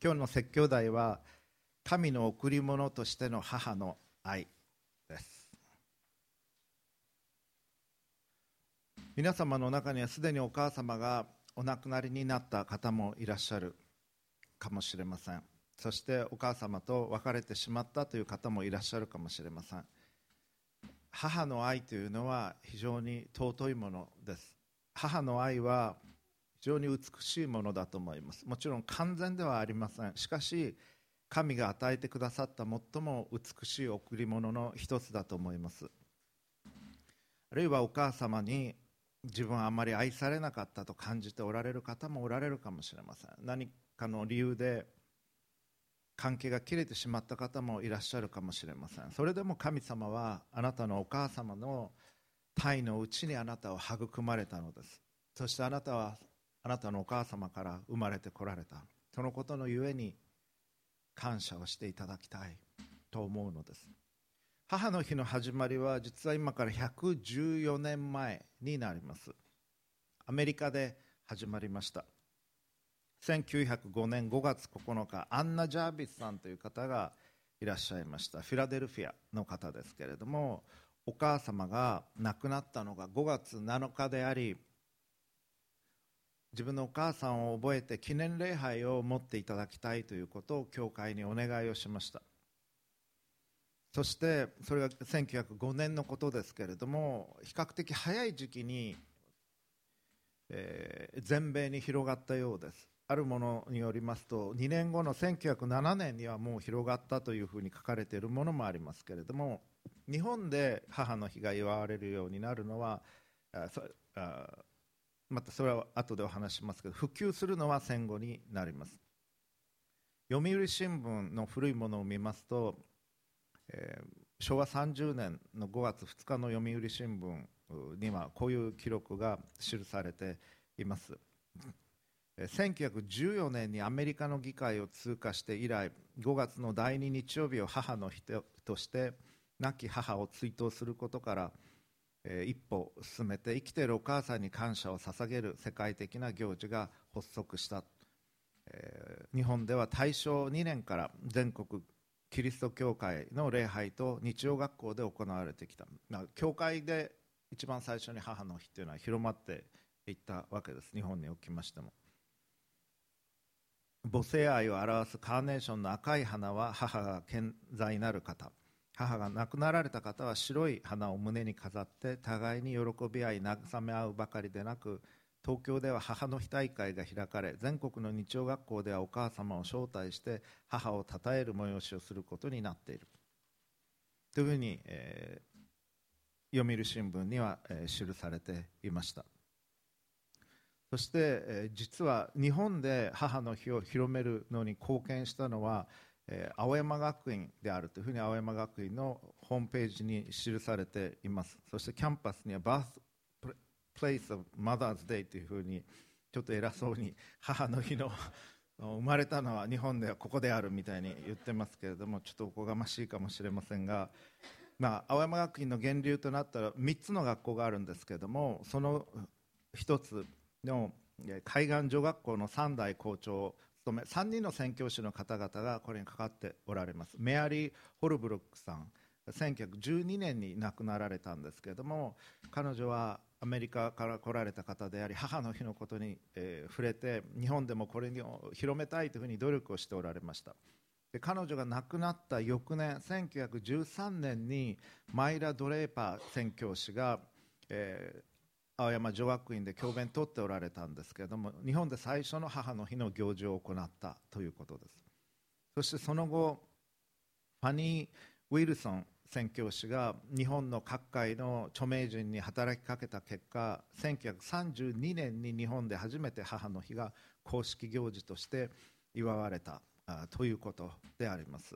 今日の説教題は神の贈り物としての母の愛です。皆様の中にはすでにお母様がお亡くなりになった方もいらっしゃるかもしれません。そしてお母様と別れてしまったという方もいらっしゃるかもしれません。母の愛というのは非常に尊いものです。母の愛は非常に美しいものだと思います。もちろん完全ではありません。しかし神が与えてくださった最も美しい贈り物の一つだと思います。あるいはお母様に自分はあまり愛されなかったと感じておられる方もおられるかもしれません。何かの理由で関係が切れてしまった方もいらっしゃるかもしれません。それでも神様はあなたのお母様の体のうちにあなたを育まれたのです。そしてあなたはあなたのお母様から生まれてこられたそのことのゆえに感謝をしていただきたいと思うのです。母の日の始まりは実は今から114年前になります。アメリカで始まりました。1905年5月9日アンナ・ジャービスさんという方がいらっしゃいました。フィラデルフィアの方ですけれどもお母様が亡くなったのが5月7日であり自分のお母さんを覚えて記念礼拝を持っていただきたいということを教会にお願いをしました。そしてそれが1905年のことですけれども比較的早い時期に、えー、全米に広がったようです。あるものによりますと2年後の1907年にはもう広がったというふうに書かれているものもありますけれども日本で母の日が祝われるようになるのはまたそれは後でお話しますけど普及するのは戦後になります。読売新聞の古いものを見ますと、えー、昭和30年の5月2日の読売新聞にはこういう記録が記されています。1914年にアメリカの議会を通過して以来5月の第2日曜日を母の日として亡き母を追悼することから一歩進めて生きているお母さんに感謝を捧げる世界的な行事が発足した。日本では大正2年から全国キリスト教会の礼拝と日曜学校で行われてきた。教会で一番最初に母の日というのは広まっていったわけです。日本におきましても。母性愛を表すカーネーションの赤い花は母が健在なる方。母が亡くなられた方は白い花を胸に飾って互いに喜び合い慰め合うばかりでなく東京では母の日大会が開かれ全国の日曜学校ではお母様を招待して母を称える催しをすることになっている。というふうに、えー、読売新聞には、えー、記されていました。そして、え実は日本で母の日を広めるのに貢献したのは、え青山学院であるというふうに青山学院のホームページに記されています。そしてキャンパスには Birthplace of Mother's Day というふうにちょっと偉そうに母の日の 生まれたのは日本ではここであるみたいに言ってますけれどもちょっとおこがましいかもしれませんが、まあ、青山学院の源流となった3つの学校があるんですけれどもその1つの海岸女学校の3代校長務め3人の宣教師の方々がこれにかかっておられます。メアリー・ホルブルックさん1912年に亡くなられたんですけれども彼女はアメリカから来られた方であり母の日のことに、えー、触れて日本でもこれを広めたいというふうに努力をしておられました。で彼女が亡くなった翌年1913年にマイラ・ドレーパー宣教師が、えー、青山女学院で教鞭とっておられたんですけれども日本で最初の母の日の行事を行ったということです。そしてその後ファニー・ウィルソン宣教師が日本の各界の著名人に働きかけた結果1932年に日本で初めて母の日が公式行事として祝われたということであります。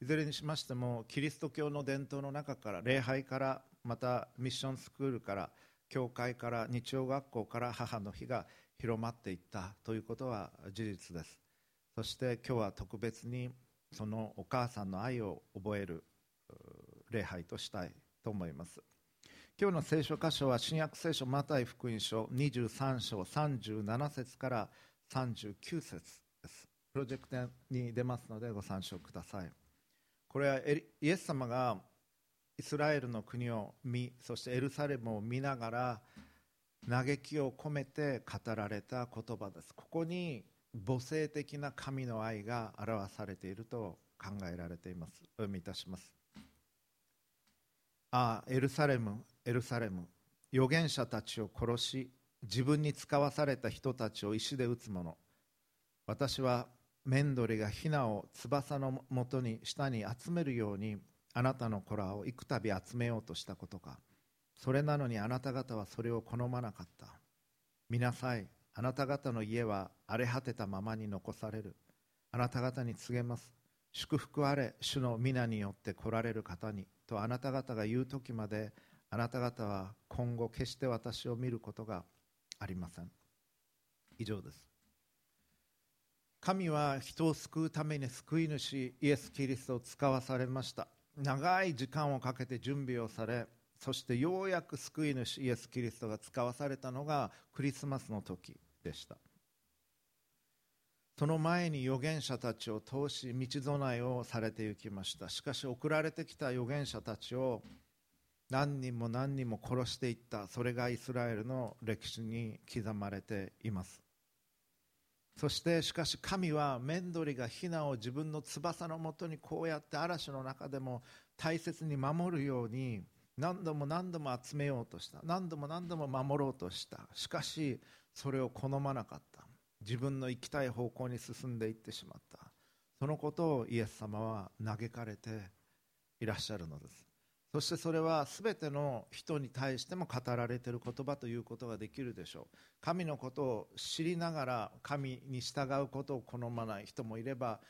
いずれにしましてもキリスト教の伝統の中から礼拝からまたミッションスクールから教会から日曜学校から母の日が広まっていったということは事実です。そして今日は特別にそのお母さんの愛を覚える礼拝としたいと思います。今日の聖書箇所は新約聖書マタイ福音書23章37節から39節です。プロジェクトに出ますのでご参照ください。これはイエス様がイスラエルの国を見そしてエルサレムを見ながら嘆きを込めて語られた言葉です。ここに母性的な神の愛が表されていると考えられています。お読みいたします。ああエルサレムエルサレム。預言者たちを殺し自分に使わされた人たちを石で撃つ者。私はメンドリがヒナを翼のもとに下に集めるようにあなたの子らを幾度集めようとしたことか。それなのにあなた方はそれを好まなかった。見なさい。あなた方の家は荒れ果てたままに残される。あなた方に告げます。祝福あれ。主の皆によって来られる方に。とあなた方が言う時まであなた方は今後決して私を見ることがありません。以上です。神は人を救うために救い主イエス・キリストを使わされました。長い時間をかけて準備をされそしてようやく救い主イエス・キリストが使わされたのがクリスマスの時でした。その前に預言者たちを通し道備えをされていきました。しかし送られてきた預言者たちを何人も何人も殺していった。それがイスラエルの歴史に刻まれています。そしてしかし神はメンドリがヒナを自分の翼のもとにこうやって嵐の中でも大切に守るように何度も何度も集めようとした。何度も何度も守ろうとした。しかしそれを好まなかった。自分の行きたい方向に進んでいってしまった。そのことをイエス様は嘆かれていらっしゃるのです。そしてそれは全ての人に対しても語られている言葉ということができるでしょう。神のことを知りながら神に従うことを好まない人もいれば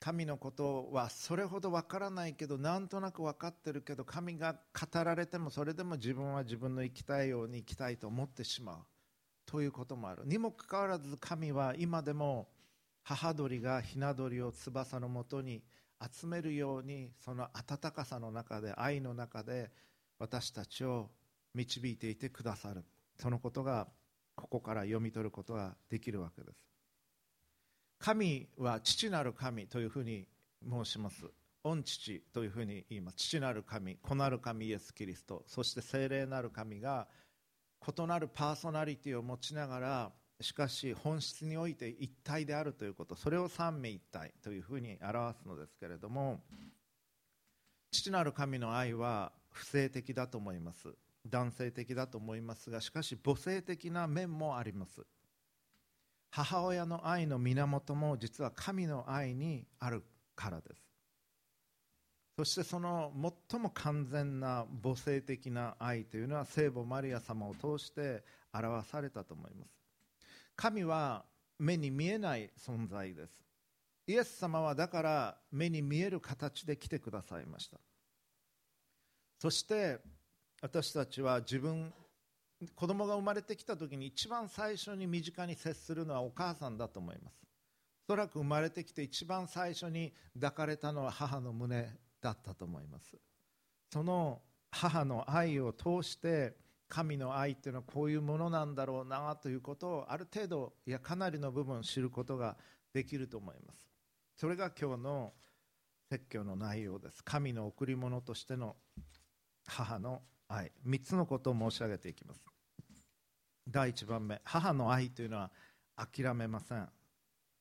神のことはそれほど分からないけどなんとなく分かってるけど神が語られてもそれでも自分は自分の生きたいように生きたいと思ってしまう。ということもある。にもかかわらず神は今でも母鳥がひな鳥を翼のもとに集めるようにその温かさの中で愛の中で私たちを導いていてくださる。そのことがここから読み取ることができるわけです。神は父なる神というふうに申します。御父というふうに言います。父なる神子なる神イエス・キリスト。そして聖霊なる神が異なるパーソナリティを持ちながらしかし本質において一体であるということそれを三位一体というふうに表すのですけれども父なる神の愛は不正的だと思います。男性的だと思いますがしかし母性的な面もあります。母親の愛の源も実は神の愛にあるからです。そしてその最も完全な母性的な愛というのは聖母マリア様を通して表されたと思います。神は目に見えない存在です。イエス様はだから目に見える形で来てくださいました。そして私たちは自分子供が生まれてきた時に一番最初に身近に接するのはお母さんだと思います。おそらく生まれてきて一番最初に抱かれたのは母の胸だったと思います。その母の愛を通して神の愛っていうのはこういうものなんだろうなということをある程度いやかなりの部分知ることができると思います。それが今日の説教の内容です。神の贈り物としての母の愛3つのことを申し上げていきます。第1番目母の愛というのは諦めません。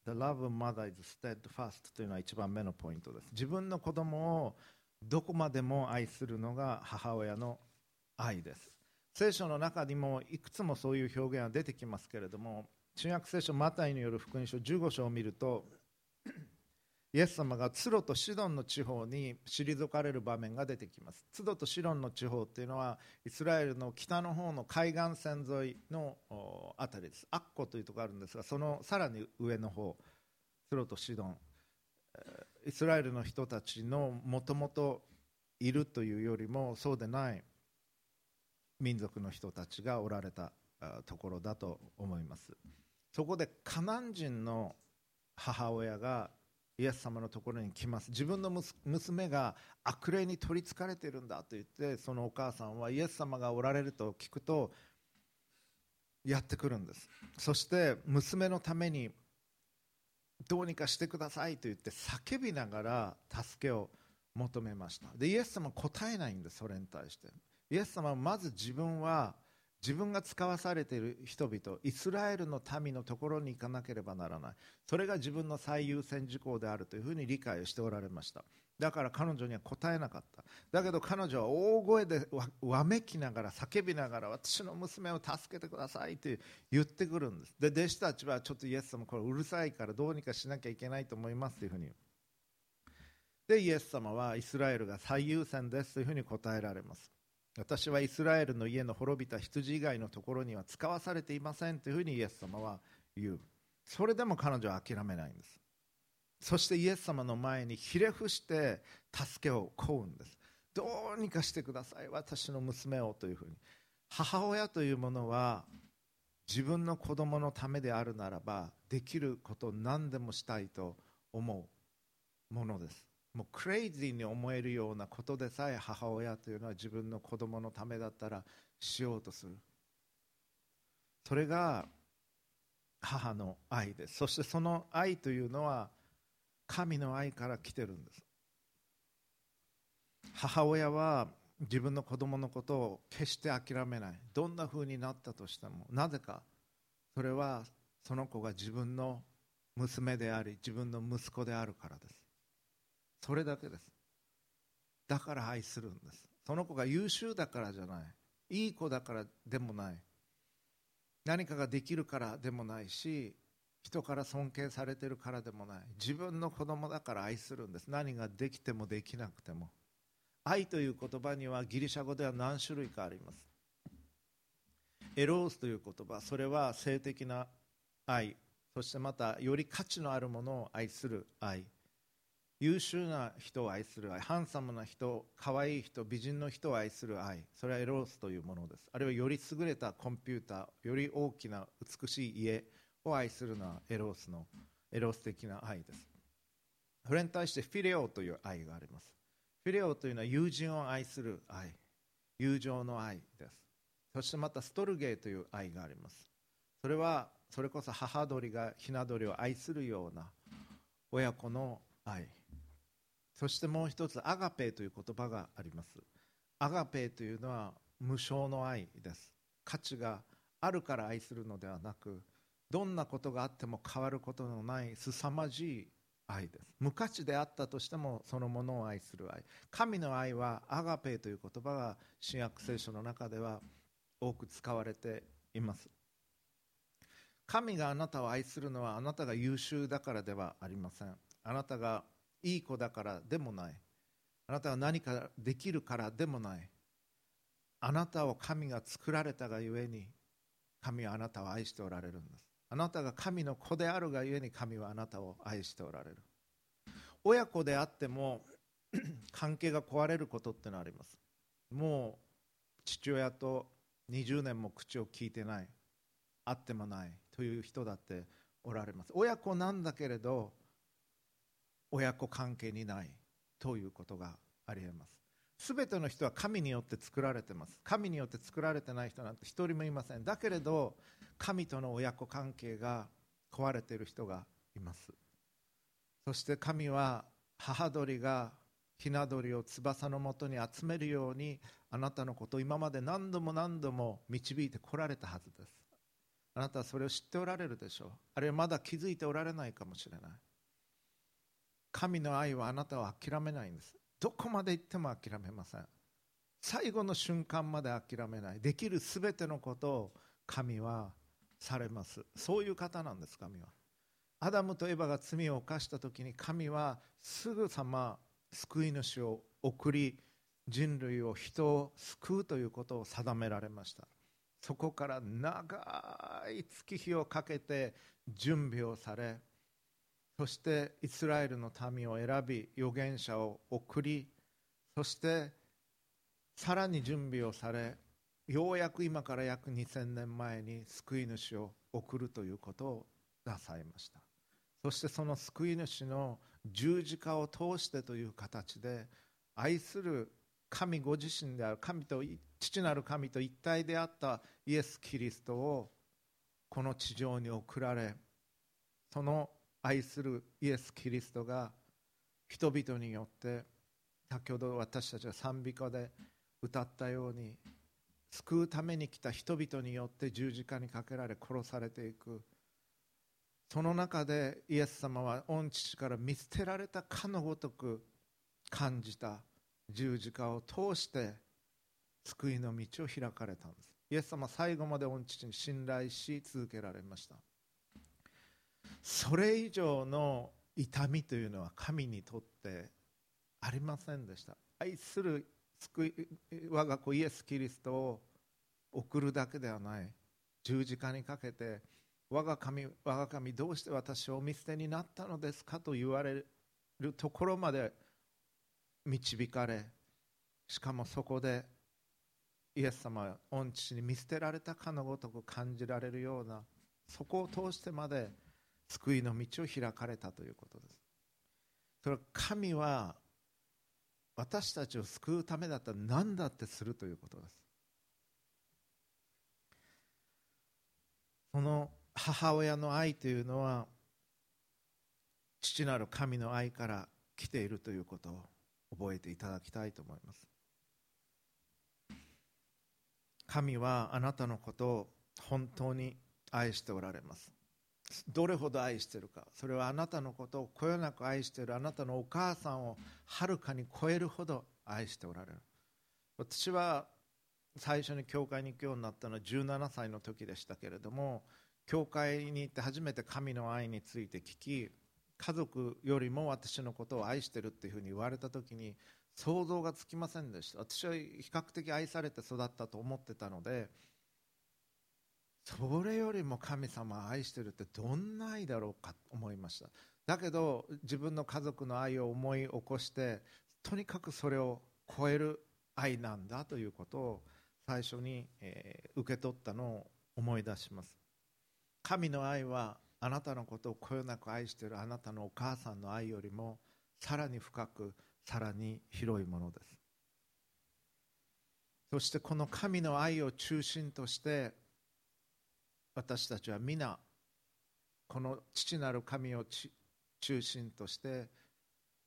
The love of mother is steadfast というのは1番目のポイントです。自分の子供をどこまでも愛するのが母親の愛です。聖書の中にもいくつもそういう表現が出てきますけれども新約聖書マタイによる福音書15章を見るとイエス様がツロとシドンの地方に退かれる場面が出てきます。ツロとシドンの地方っていうのはイスラエルの北の方の海岸線沿いの辺りです。アッコというところがあるんですがそのさらに上の方ツロとシドン。イスラエルの人たちのもともといるというよりもそうでない。民族の人たちがおられたところだと思います。そこでカナン人の母親がイエス様のところに来ます。自分の娘が悪霊に取りつかれているんだと言ってそのお母さんはイエス様がおられると聞くとやってくるんです。そして娘のためにどうにかしてくださいと言って叫びながら助けを求めました。でイエス様答えないんですそれに対して。イエス様はまず自分は自分が使わされている人々イスラエルの民のところに行かなければならない。それが自分の最優先事項であるというふうに理解をしておられました。だから彼女には答えなかった。だけど彼女は大声でわめきながら叫びながら私の娘を助けてくださいって言ってくるんです。で弟子たちはちょっとイエス様これうるさいからどうにかしなきゃいけないと思いますというふうに。でイエス様はイスラエルが最優先ですというふうに答えられます。私はイスラエルの家の滅びた羊以外のところには使わされていませんというふうにイエス様は言う。それでも彼女は諦めないんです。そしてイエス様の前にひれ伏して助けを請うんです。どうにかしてください私の娘をというふうに。母親というものは自分の子供のためであるならばできることを何でもしたいと思うものです。もうクレイジーに思えるようなことでさえ母親というのは自分の子供のためだったらしようとする。それが母の愛です。そしてその愛というのは神の愛から来てるんです。母親は自分の子供のことを決して諦めない。どんな風になったとしてもなぜかそれはその子が自分の娘であり自分の息子であるからです。それだけです。だから愛するんです。その子が優秀だからじゃない。いい子だからでもない。何かができるからでもないし人から尊敬されてるからでもない。自分の子供だから愛するんです。何ができてもできなくても。愛という言葉にはギリシャ語では何種類かあります。エロースという言葉。それは性的な愛。そしてまたより価値のあるものを愛する愛。優秀な人を愛する愛ハンサムな人可愛い人美人の人を愛する愛それはエロースというものです。あるいはより優れたコンピューターより大きな美しい家を愛するのはエロースのエロース的な愛です。それに対してフィレオという愛があります。フィレオというのは友人を愛する愛友情の愛です。そしてまたストルゲーという愛があります。それはそれこそ母鳥がひな鳥を愛するような親子の愛。そしてもう一つアガペという言葉があります。アガペというのは無償の愛です。価値があるから愛するのではなくどんなことがあっても変わることのない凄まじい愛です。無価値であったとしてもそのものを愛する愛。神の愛はアガペという言葉が新約聖書の中では多く使われています。神があなたを愛するのはあなたが優秀だからではありません。あなたがいい子だからでもない。あなたが何かできるからでもない。あなたを神が作られたがゆえに神はあなたを愛しておられるんです。あなたが神の子であるがゆえに神はあなたを愛しておられる。親子であっても 関係が壊れることってのはあります。もう父親と20年も口を聞いてない。会ってもないという人だっておられます。親子なんだけれど親子関係にないということがありえます。すべての人は神によって作られてます。神によって作られてない人なんて一人もいません。だけれど神との親子関係が壊れている人がいます。そして神は母鳥がひな鳥を翼のもとに集めるようにあなたのことを今まで何度も何度も導いてこられたはずです。あなたはそれを知っておられるでしょう。あるいはまだ気づいておられないかもしれない。神の愛はあなたを諦めないんです。どこまで行っても諦めません。最後の瞬間まで諦めない。できるすべてのことを神はされます。そういう方なんです神は。アダムとエバが罪を犯した時に神はすぐさま救い主を送り人類を人を救うということを定められました。そこから長い月日をかけて準備をされそしてイスラエルの民を選び預言者を送りそしてさらに準備をされようやく今から約2000年前に救い主を送るということをなさいました。そしてその救い主の十字架を通してという形で愛する神ご自身である神と父なる神と一体であったイエス・キリストをこの地上に送られその愛するイエス・キリストが人々によって先ほど私たちが賛美歌で歌ったように救うために来た人々によって十字架にかけられ殺されていく。その中でイエス様は御父から見捨てられたかのごとく感じた十字架を通して救いの道を開かれたんです。イエス様は最後まで御父に信頼し続けられました。それ以上の痛みというのは神にとってありませんでした。愛する救い我が子イエス・キリストを送るだけではない。十字架にかけて我が神我が神どうして私を見捨てになったのですかと言われるところまで導かれしかもそこでイエス様は御父に見捨てられたかのごとく感じられるようなそこを通してまで救いの道を開かれたということです。それは神は私たちを救うためだったら何だってするということです。その母親の愛というのは父なる神の愛から来ているということを覚えていただきたいと思います。神はあなたのことを本当に愛しておられます。どれほど愛してるか。それはあなたのことをこよなく愛している。あなたのお母さんをはるかに超えるほど愛しておられる。私は最初に教会に行くようになったのは17歳の時でしたけれども教会に行って初めて神の愛について聞き家族よりも私のことを愛してるっていうふうに言われた時に想像がつきませんでした。私は比較的愛されて育ったと思ってたのでそれよりも神様を愛してるってどんな愛だろうかと思いました。だけど自分の家族の愛を思い起こしてとにかくそれを超える愛なんだということを最初に、えー、受け取ったのを思い出します。神の愛はあなたのことをこよなく愛しているあなたのお母さんの愛よりもさらに深くさらに広いものです。そしてこの神の愛を中心として私たちは皆この父なる神を中心として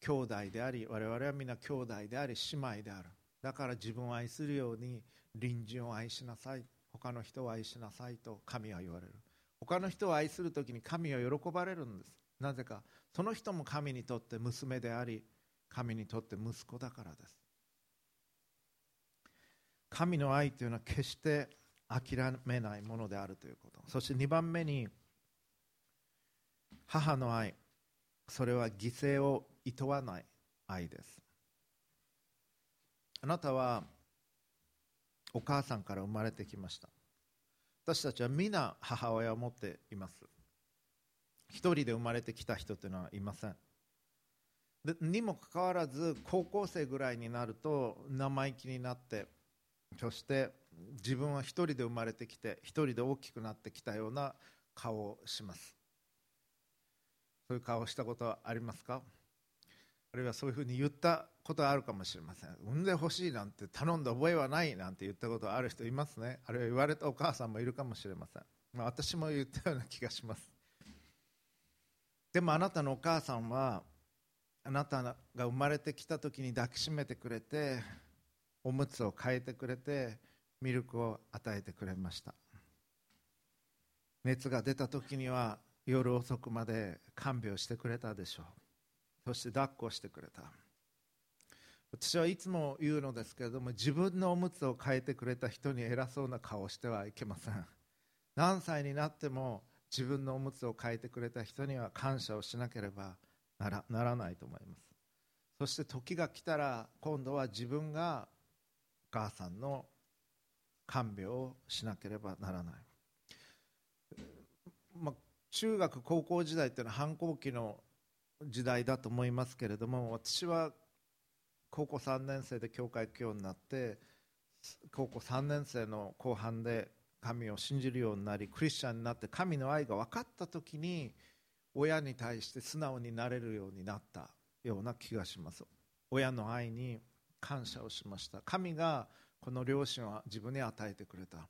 兄弟であり我々は皆兄弟であり姉妹である。だから自分を愛するように隣人を愛しなさい。他の人を愛しなさいと神は言われる。他の人を愛する時に神は喜ばれるんです。なぜかその人も神にとって娘であり神にとって息子だからです。神の愛というのは決して諦めないものであるということ。そして2番目に母の愛。それは犠牲をいとわない愛です。あなたはお母さんから生まれてきました。私たちは皆母親を持っています。一人で生まれてきた人というのはいません。でにもかかわらず高校生ぐらいになると生意気になってそして自分は一人で生まれてきて一人で大きくなってきたような顔をします。そういう顔をしたことはありますか？あるいはそういうふうに言ったことはあるかもしれません。産んでほしいなんて頼んだ覚えはないなんて言ったことはある人いますね。あるいは言われたお母さんもいるかもしれません、まあ、私も言ったような気がします。でもあなたのお母さんはあなたが生まれてきた時に抱きしめてくれておむつを変えてくれてミルクを与えてくれました。熱が出た時には夜遅くまで看病してくれたでしょう。そして抱っこしてくれた。私はいつも言うのですけれども自分のおむつを変えてくれた人に偉そうな顔をしてはいけません。何歳になっても自分のおむつを変えてくれた人には感謝をしなければならならないと思います。そして時が来たら今度は自分がお母さんの看病をしなければならない、まあ、中学高校時代っていうのは反抗期の時代だと思いますけれども私は高校3年生で教会行くようになって高校3年生の後半で神を信じるようになりクリスチャンになって神の愛が分かった時に親に対して素直になれるようになったような気がします。親の愛に感謝をしました。神がこの両親は自分に与えてくれた。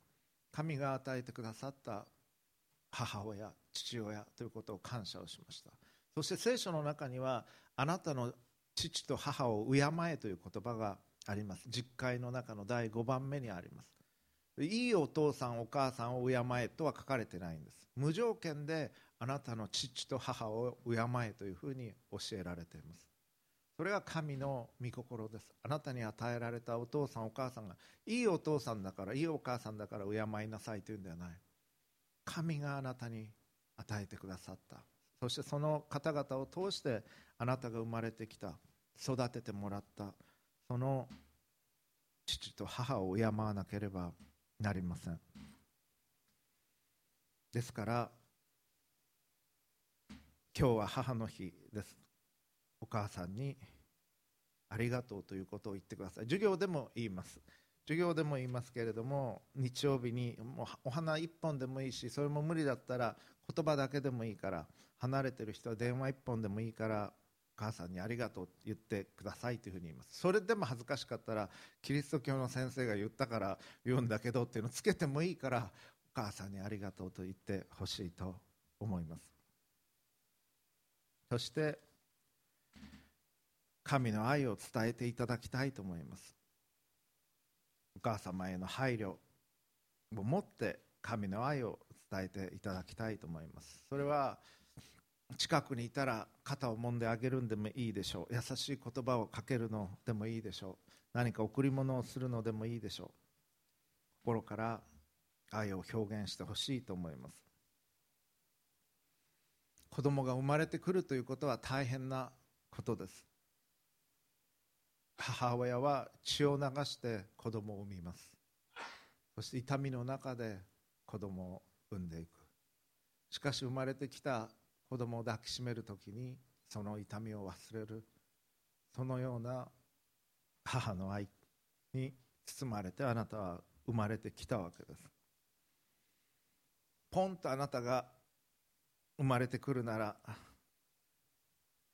神が与えてくださった母親父親ということを感謝をしました。そして聖書の中にはあなたの父と母を敬えという言葉があります。実会の中の第5番目にあります。いいお父さんお母さんを敬えとは書かれてないんです。無条件であなたの父と母を敬えというふうに教えられています。それが神の御心です。あなたに与えられたお父さんお母さんがいいお父さんだからいいお母さんだから敬いなさいというんではない。神があなたに与えてくださった。そしてその方々を通してあなたが生まれてきた。育ててもらった。その父と母を敬わなければなりません。ですから今日は母の日です。お母さんにありがとうということを言ってください。授業でも言います。授業でも言いますけれども日曜日にもうお花1本でもいいしそれも無理だったら言葉だけでもいいから離れてる人は電話1本でもいいからお母さんにありがとうって言ってくださいというふうに言います。それでも恥ずかしかったらキリスト教の先生が言ったから言うんだけどっていうのをつけてもいいからお母さんにありがとうと言ってほしいと思います。そして神の愛を伝えていただきたいと思います。お母様への配慮を持って神の愛を伝えていただきたいと思います。それは近くにいたら肩を揉んであげるんでもいいでしょう。優しい言葉をかけるのでもいいでしょう。何か贈り物をするのでもいいでしょう。心から愛を表現してほしいと思います。子供が生まれてくるということは大変なことです。母親は血を流して子供を産みます。そして痛みの中で子供を産んでいく。しかし生まれてきた子供を抱きしめる時にその痛みを忘れる。そのような母の愛に包まれてあなたは生まれてきたわけです。ポンとあなたが生まれてくるなら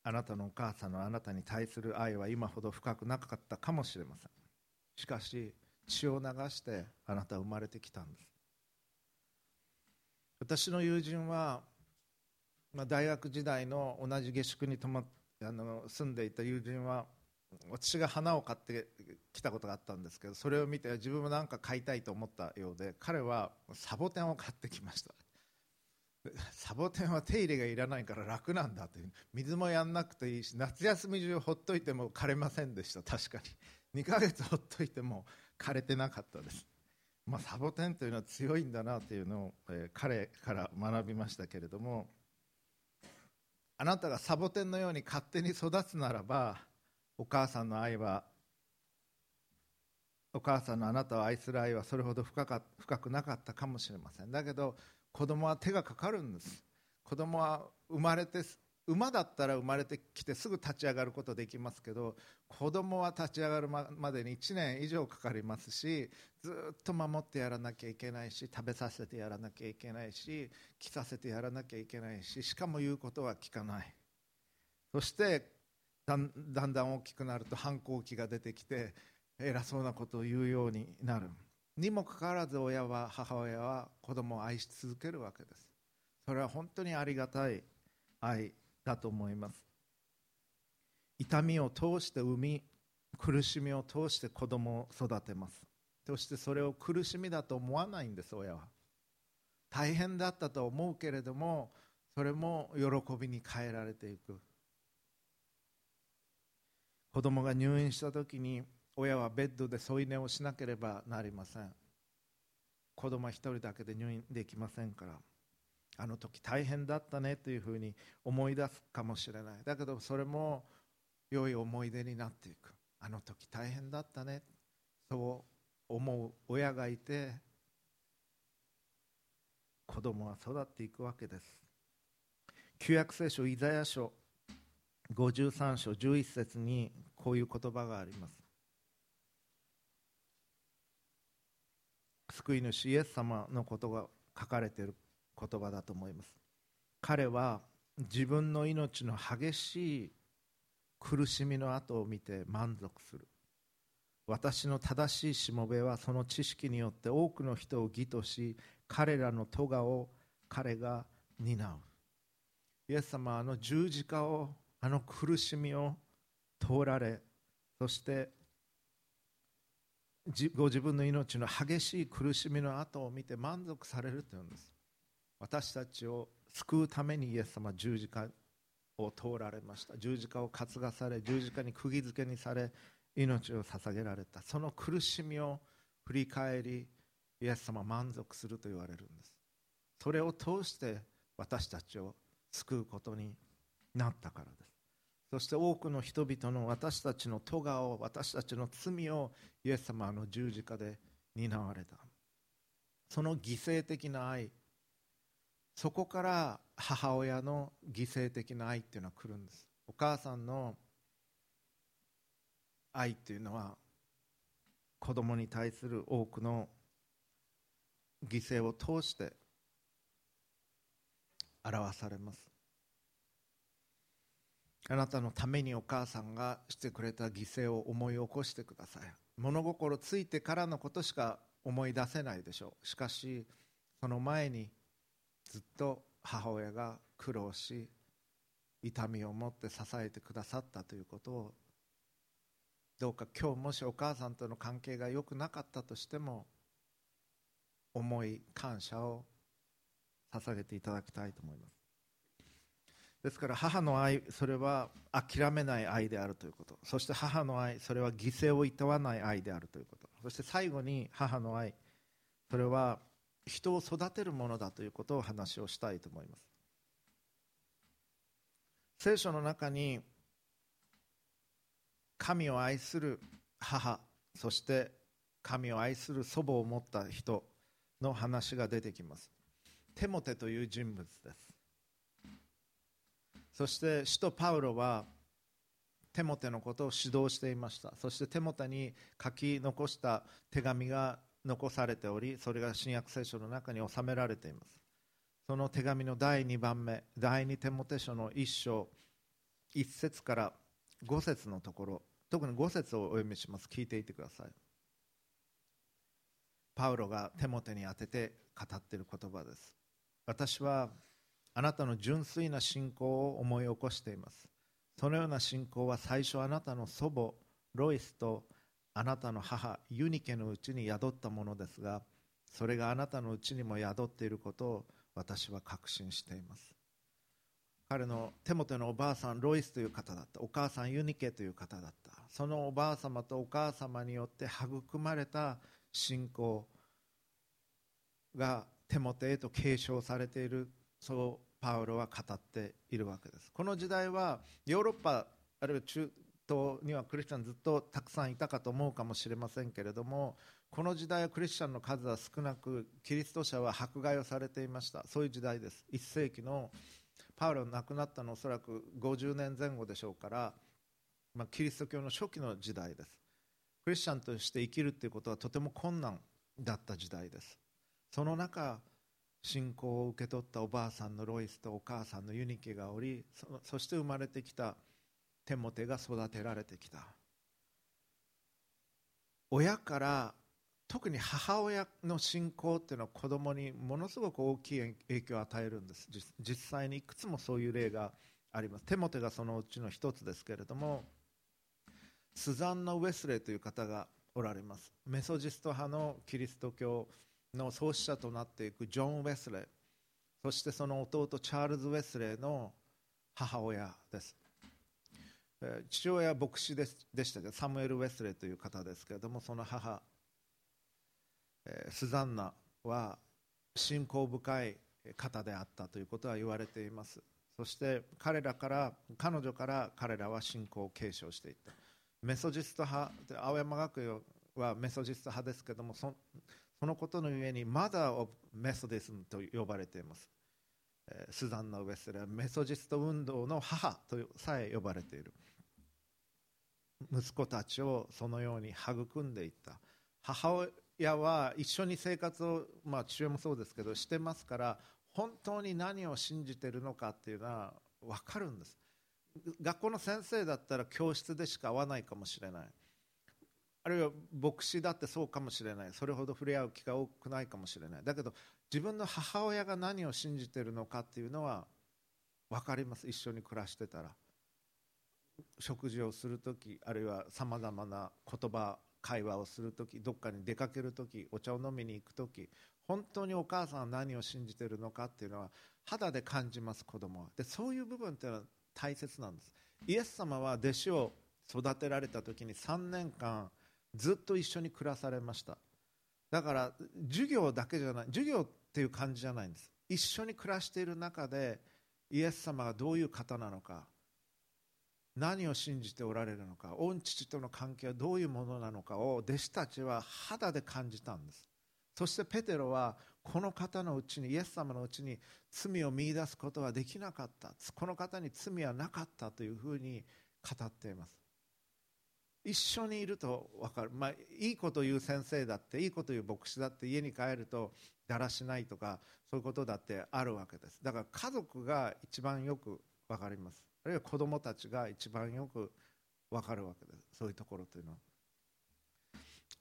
あなたのお母さんのあなたに対する愛は今ほど深くなかったかもしれません。しかし血を流してあなたは生まれてきたんです。私の友人はまあ、大学時代の同じ下宿に泊まあの住んでいた友人は私が花を買ってきたことがあったんですけどそれを見て自分も何か買いたいと思ったようで彼はサボテンを買ってきました。サボテンは手入れがいらないから楽なんだという。水もやんなくていいし夏休み中ほっといても枯れませんでした。確かに。2ヶ月ほっといても枯れてなかったです、まあ、サボテンというのは強いんだなというのを、えー、彼から学びましたけれどもあなたがサボテンのように勝手に育つならばお母さんの愛はお母さんのあなたを愛する愛はそれほど深か深くなかったかもしれません。だけど子供は手がかかるんです。子供は生まれて馬だったら生まれてきてすぐ立ち上がることできますけど子供は立ち上がるまでに1年以上かかりますしずっと守ってやらなきゃいけないし食べさせてやらなきゃいけないし着させてやらなきゃいけないししかも言うことは聞かない。そしてだんだん大きくなると反抗期が出てきて偉そうなことを言うようになる。にもかかわらず親は母親は子供を愛し続けるわけです。それは本当にありがたい愛だと思います。痛みを通して産み苦しみを通して子供を育てます。そしてそれを苦しみだと思わないんです親は。大変だったと思うけれどもそれも喜びに変えられていく。子供が入院した時に親はベッドで添い寝をしなければなりません。子供は一人だけで入院できませんから。あの時大変だったねというふうに思い出すかもしれない。だけどそれも良い思い出になっていく。あの時大変だったね。そう思う親がいて子供は育っていくわけです。旧約聖書イザヤ書53章11節にこういう言葉があります。救い主イエス様のことが書かれている言葉だと思います。彼は自分の命の激しい苦しみの後を見て満足する。私の正しいしもべはその知識によって多くの人を義とし彼らの咎を彼が担う。イエス様はあの十字架をあの苦しみを通られそしてご自分の命の激しい苦しみの後を見て満足されるというんです。私たちを救うためにイエス様十字架を通られました。十字架を担がされ十字架に釘付けにされ命を捧げられた。その苦しみを振り返りイエス様満足すると言われるんです。それを通して私たちを救うことになったからです。そして多くの人々の私たちの咎を私たちの罪をイエス様の十字架で担われた。その犠牲的な愛。そこから母親の犠牲的な愛っていうのは来るんです。お母さんの愛っていうのは子供に対する多くの犠牲を通して表されます。あなたのためにお母さんがしてくれた犠牲を思い起こしてください。物心ついてからのことしか思い出せないでしょう。しかしその前にずっと母親が苦労し痛みを持って支えてくださったということをどうか今日もしお母さんとの関係が良くなかったとしても思い感謝を捧げていただきたいと思います。ですから母の愛それは諦めない愛であるということ。そして母の愛それは犠牲をいとわない愛であるということ。そして最後に母の愛それは人を育てるものだということを話をしたいと思います。聖書の中に神を愛する母そして神を愛する祖母を持った人の話が出てきます。テモテという人物です。そして使徒パウロはテモテのことを指導していました。そしてテモテに書き残した手紙が残されておりそれが新約聖書の中に収められています。その手紙の第2番目第2テモテ書の1章1節から5節のところ特に5節をお読みします。聞いていてください。パウロがテモテに当てて語っている言葉です。私はあなたの純粋な信仰を思い起こしています。そのような信仰は最初あなたの祖母ロイスとあなたの母ユニケのうちに宿ったものですがそれがあなたのうちにも宿っていることを私は確信しています。彼の手元のおばあさんロイスという方だった。お母さんユニケという方だった。そのおばあ様とお母様によって育まれた信仰が手元へと継承されているそうパウロは語っているわけです。この時代はヨーロッパあるいは中東にはクリスチャンずっとたくさんいたかと思うかもしれませんけれどもこの時代はクリスチャンの数は少なくキリスト者は迫害をされていました。そういう時代です。1世紀のパウロが亡くなったのはおそらく50年前後でしょうから、まあ、キリスト教の初期の時代です。クリスチャンとして生きるということはとても困難だった時代です。その中信仰を受け取ったおばあさんのロイスとお母さんのユニケがおりそそして生まれてきたテモテが育てられてきた。親から特に母親の信仰っていうのは子供にものすごく大きい影響を与えるんです。実際にいくつもそういう例があります。テモテがそのうちの一つですけれどもスザンナ・ウェスレーという方がおられます。メソジスト派のキリスト教の創始者となっていくジョン・ウェスレーそしてその弟チャールズ・ウェスレーの母親です。父親は牧師でしたけどサムエル・ウェスレーという方ですけれどもその母スザンナは信仰深い方であったということは言われています。そして彼らから彼女から彼らは信仰を継承していった。メソジスト派青山学院はメソジスト派ですけどもそのことの上にマダー・オブ・メソディスムと呼ばれています。スザンナ・ウェスレはメソジスト運動の母とさえ呼ばれている。息子たちをそのように育んでいった。母親は一緒に生活を、まあ、父親もそうですけどしてますから本当に何を信じてるのかっていうのは分かるんです。学校の先生だったら教室でしか会わないかもしれない。あるいは牧師だってそうかもしれない。それほど触れ合う機会多くないかもしれない。だけど自分の母親が何を信じてるのかっていうのは分かります。一緒に暮らしてたら。食事をする時あるいはさまざまな言葉会話をする時どっかに出かける時お茶を飲みに行く時本当にお母さんは何を信じてるのかっていうのは肌で感じます子供は。でそういう部分っていうのは大切なんです。イエス様は弟子を育てられた時に3年間ずっと一緒に暮らされました。だから授業だけじゃない授業っていう感じじゃないんです。一緒に暮らしている中でイエス様がどういう方なのか何を信じておられるのか御父との関係はどういうものなのかを弟子たちは肌で感じたんです。そしてペテロはこの方のうちにイエス様のうちに罪を見いだすことはできなかった。この方に罪はなかったというふうに語っています。一緒にいると分かる、まあ、いいこと言う先生だっていいこと言う牧師だって家に帰るとだらしないとかそういうことだってあるわけです。だから家族が一番よく分かります。あるいは子供たちが一番よく分かるわけです。そういうところというのは。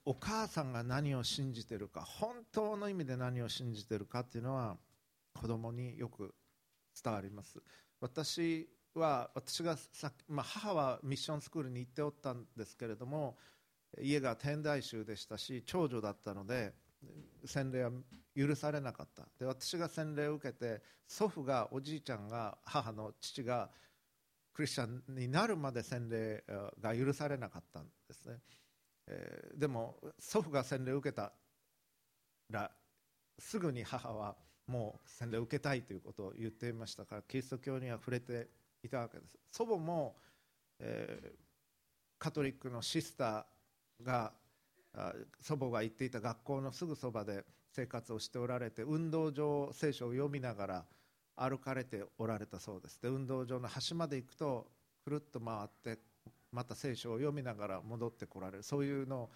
お母さんが何を信じてるか本当の意味で何を信じてるかっていうのは子供によく伝わります。私は私がさ、まあ、母はミッションスクールに行っておったんですけれども家が天台宗でしたし長女だったので洗礼は許されなかった。で私が洗礼を受けて祖父がおじいちゃんが母の父がクリスチャンになるまで洗礼が許されなかったんですね、えー、でも祖父が洗礼を受けたらすぐに母はもう洗礼を受けたいということを言っていましたからキリスト教には触れていたわけです。祖母も、えー、カトリックのシスターが祖母が行っていた学校のすぐそばで生活をしておられて運動場聖書を読みながら歩かれておられたそうです。で運動場の端まで行くとくるっと回ってまた聖書を読みながら戻ってこられる。そういうのを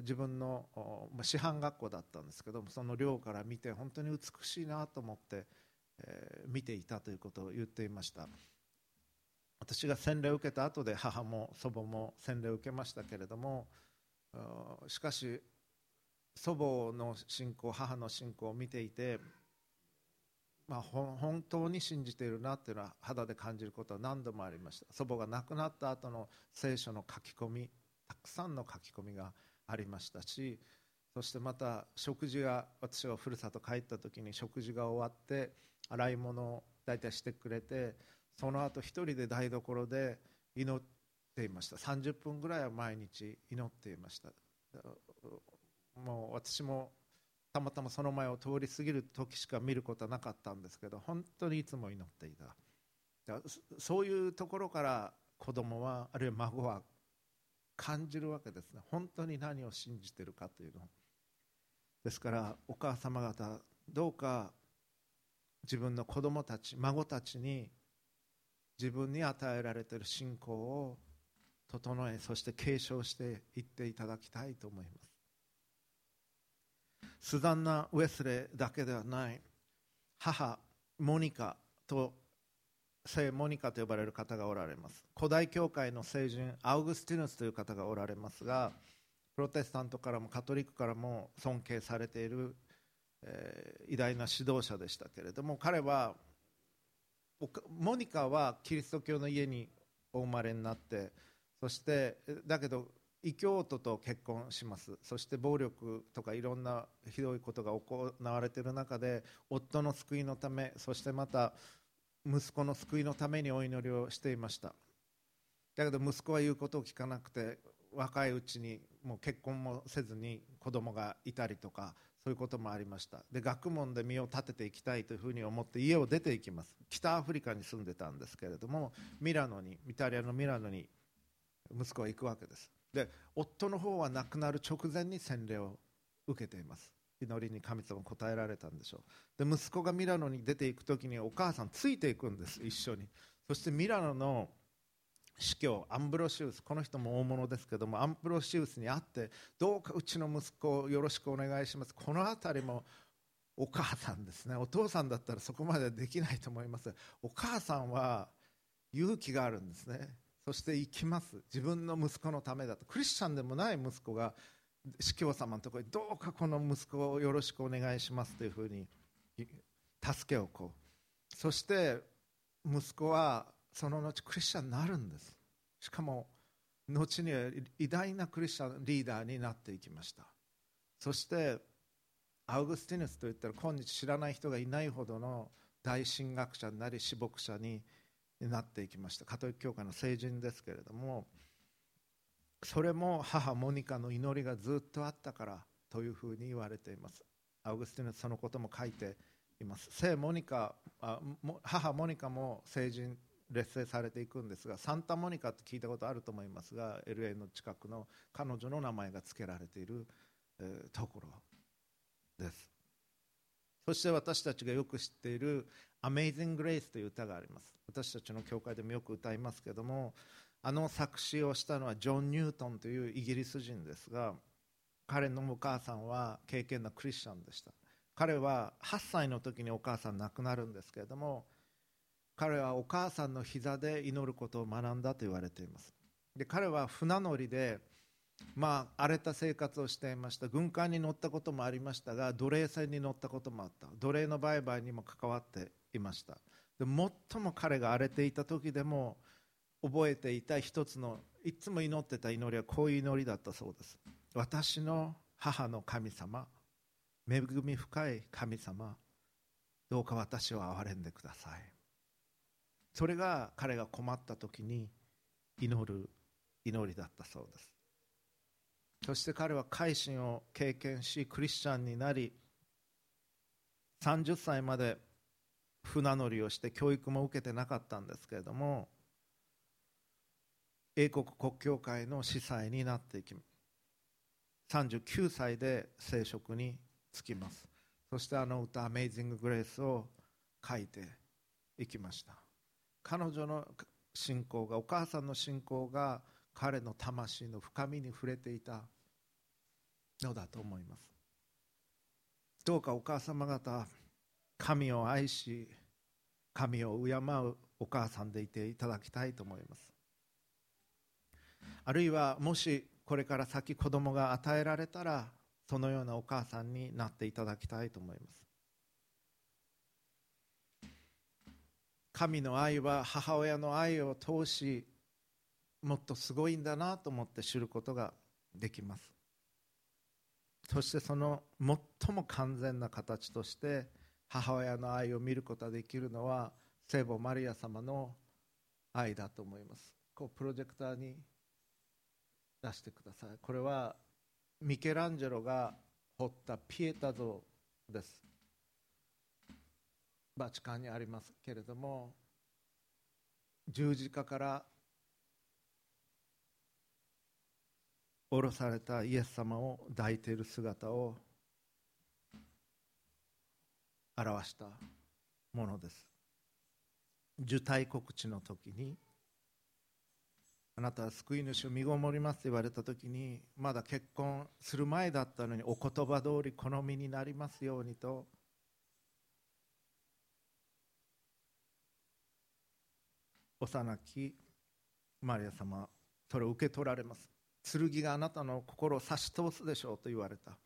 自分の師範学校だったんですけどもその寮から見て本当に美しいなと思って、えー、見ていたということを言っていました。私が洗礼を受けた後で母も祖母も洗礼を受けましたけれどもしかし祖母の信仰母の信仰を見ていてまあ、本当に信じているなっていうのは肌で感じることは何度もありました。祖母が亡くなった後の聖書の書き込みたくさんの書き込みがありましたしそしてまた食事が私がふるさと帰った時に食事が終わって洗い物を大体してくれてその後一人で台所で祈っていました。30分ぐらいは毎日祈っていました。もう私もたまたまその前を通り過ぎる時しか見ることはなかったんですけど本当にいつも祈っていた。そういうところから子供はあるいは孫は感じるわけですね。本当に何を信じているかというのですからお母様方どうか自分の子供たち孫たちに自分に与えられている信仰を整えそして継承していっていただきたいと思います。スザンナ・ウェスレーだけではない。母モニカと聖モニカと呼ばれる方がおられます。古代教会の聖人アウグスティヌスという方がおられますがプロテスタントからもカトリックからも尊敬されている、えー、偉大な指導者でしたけれども彼はモニカはキリスト教の家にお生まれになってそしてだけど異教徒と結婚します。そして暴力とかいろんなひどいことが行われている中で夫の救いのためそしてまた息子の救いのためにお祈りをしていました。だけど息子は言うことを聞かなくて若いうちにもう結婚もせずに子供がいたりとかそういうこともありました。で学問で身を立てていきたいというふうに思って家を出ていきます。北アフリカに住んでたんですけれどもミラノにイタリアのミラノに息子は行くわけです。で夫の方は亡くなる直前に洗礼を受けています。祈りに神様答えられたんでしょう。で息子がミラノに出ていく時にお母さんついていくんです一緒に。そしてミラノの司教アンブロシウスこの人も大物ですけどもアンブロシウスに会ってどうかうちの息子をよろしくお願いします。この辺りもお母さんですね。お父さんだったらそこまでできないと思います。お母さんは勇気があるんですね。そして生きます。自分の息子のためだと。クリスチャンでもない息子が司教様のところにどうかこの息子をよろしくお願いします。というふうに助けをこう。そして息子はその後クリスチャンになるんです。しかも後には偉大なクリスチャンリーダーになっていきました。そしてアウグスティヌスといったら今日知らない人がいないほどの大神学者になり死牧者になっていきました。カトリック教会の聖人ですけれどもそれも母モニカの祈りがずっとあったからというふうに言われています。アウグスティヌスそのことも書いています。聖モニカ母モニカも聖人劣勢されていくんですがサンタモニカって聞いたことあると思いますが LA の近くの彼女の名前が付けられている、え、ところです。そして私たちがよく知っている「Amazing Grace」という歌があります。私たちの教会でもよく歌いますけどもあの作詞をしたのはジョン・ニュートンというイギリス人ですが彼のお母さんは敬虔なクリスチャンでした。彼は8歳の時にお母さん亡くなるんですけれども彼はお母さんの膝で祈ることを学んだと言われています。で彼は船乗りでまあ、荒れた生活をしていました。軍艦に乗ったこともありましたが奴隷船に乗ったこともあった。奴隷の売買にも関わっていました。で最も彼が荒れていた時でも覚えていた一つのいつも祈ってた祈りはこういう祈りだったそうです。私の母の神様恵み深い神様どうか私を憐れんでください。それが彼が困った時に祈る祈りだったそうです。そして彼は改心を経験しクリスチャンになり30歳まで船乗りをして教育も受けてなかったんですけれども英国国教会の司祭になっていき39歳で聖職に就きます。そしてあの歌「アメイジング・グレース」を書いていきました。彼女の信仰がお母さんの信仰が彼の魂の深みに触れていたのだと思います。どうかお母様方神を愛し神を敬うお母さんでいていただきたいと思います。あるいはもしこれから先子供が与えられたらそのようなお母さんになっていただきたいと思います。神の愛は母親の愛を通しもっとすごいんだなと思って知ることができます。そしてその最も完全な形として母親の愛を見ることができるのは聖母マリア様の愛だと思います。こうプロジェクターに出してください。これはミケランジェロが彫ったピエタ像です。バチカンにありますけれども十字架から降ろされたイエス様を抱いている姿を表したものです。受胎告知の時にあなたは救い主を身ごもりますと言われた時にまだ結婚する前だったのにお言葉通り好みになりますようにと幼きマリア様それを受け取られます。剣があなたの心を差し通すでしょうと言われた。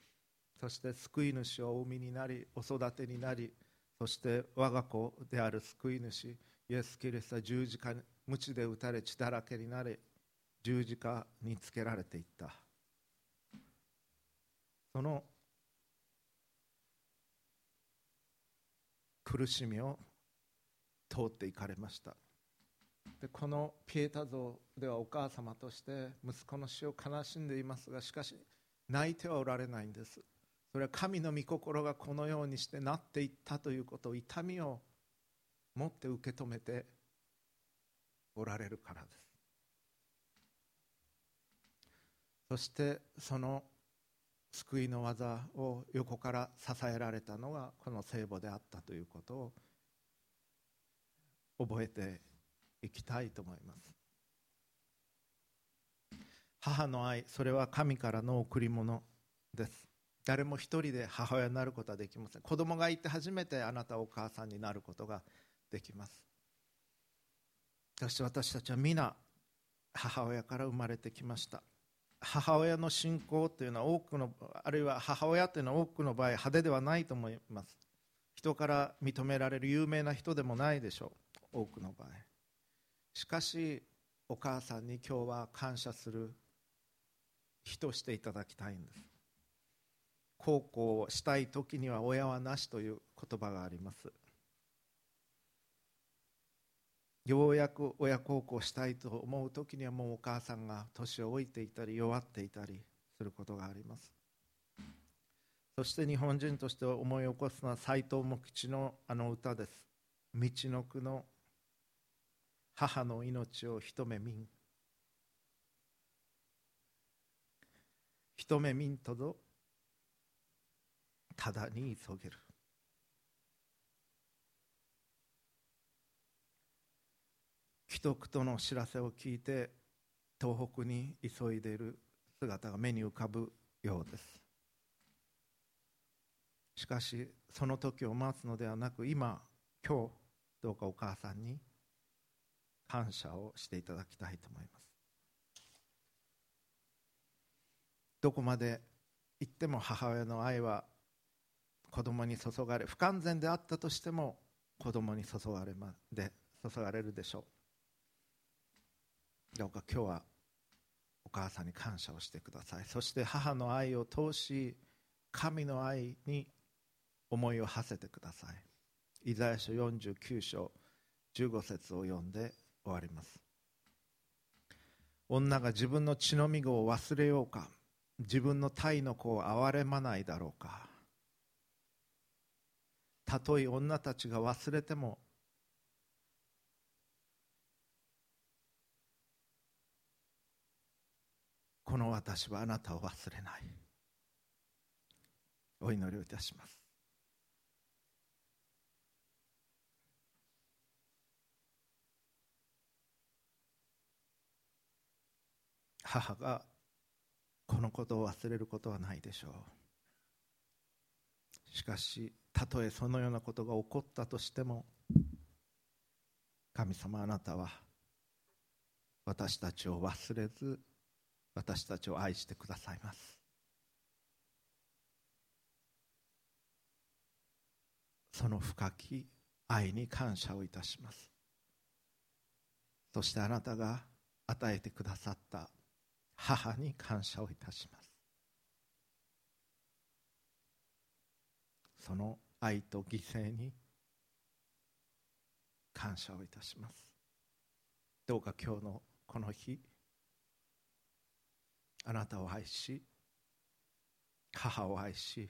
そして救い主をお産みになりお育てになりそして我が子である救い主イエス・キリストは十字架に鞭で打たれ血だらけになり十字架につけられていった。その苦しみを通っていかれました。でこのピエタ像ではお母様として息子の死を悲しんでいますがしかし泣いてはおられないんです。それは神の御心がこのようにしてなっていったということを痛みを持って受け止めておられるからです。そしてその救いの技を横から支えられたのがこの聖母であったということを覚えていきたいと思います。母の愛それは神からの贈り物です。誰も一人で母親になることはできません。子供がいて初めてあなたお母さんになることができます。そして私たちは皆母親から生まれてきました。母親の信仰というのは多くのあるいは母親というのは多くの場合派手ではないと思います。人から認められる有名な人でもないでしょう。多くの場合。しかしお母さんに今日は感謝する。日としていただきたいんです。孝行をしたい時には親はなしという言葉があります。ようやく親孝行したいと思う時にはもうお母さんが年を置いていたり弱っていたりすることがあります。そして日本人として思い起こすのは斎藤茂吉のあの歌です。道の句の母の命を一目見ん。一目見んとぞただに急げる。既得との知らせを聞いて東北に急いでいる姿が目に浮かぶようです。しかしその時を待つのではなく今今日どうかお母さんに感謝をしていただきたいと思います。どこまで行っても母親の愛は子供に注がれ不完全であったとしても子供に注がれまで注がれるでしょう。どうか今日はお母さんに感謝をしてください。そして母の愛を通し神の愛に思いを馳せてください。イザヤ書49章15節を読んで終わります。女が自分の血のみ子を忘れようか。自分の体の子を憐れまないだろうか。たとえ女たちが忘れてもこの私はあなたを忘れない。お祈りをいたします。母がこのことを忘れることはないでしょう。しかしたとえそのようなことが起こったとしても神様あなたは私たちを忘れず私たちを愛してくださいます。その深き愛に感謝をいたします。そしてあなたが与えてくださった母に感謝をいたします。その愛と犠牲に感謝をいたします。どうか今日のこの日あなたを愛し母を愛し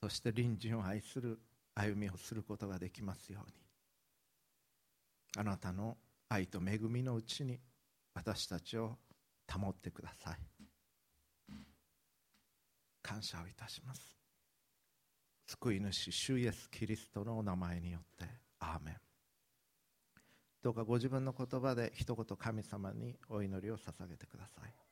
そして隣人を愛する歩みをすることができますように。あなたの愛と恵みのうちに私たちを保ってください。感謝をいたします。救い主主イエス・キリストのお名前によって。アーメン。どうかご自分の言葉で一言神様にお祈りを捧げてください。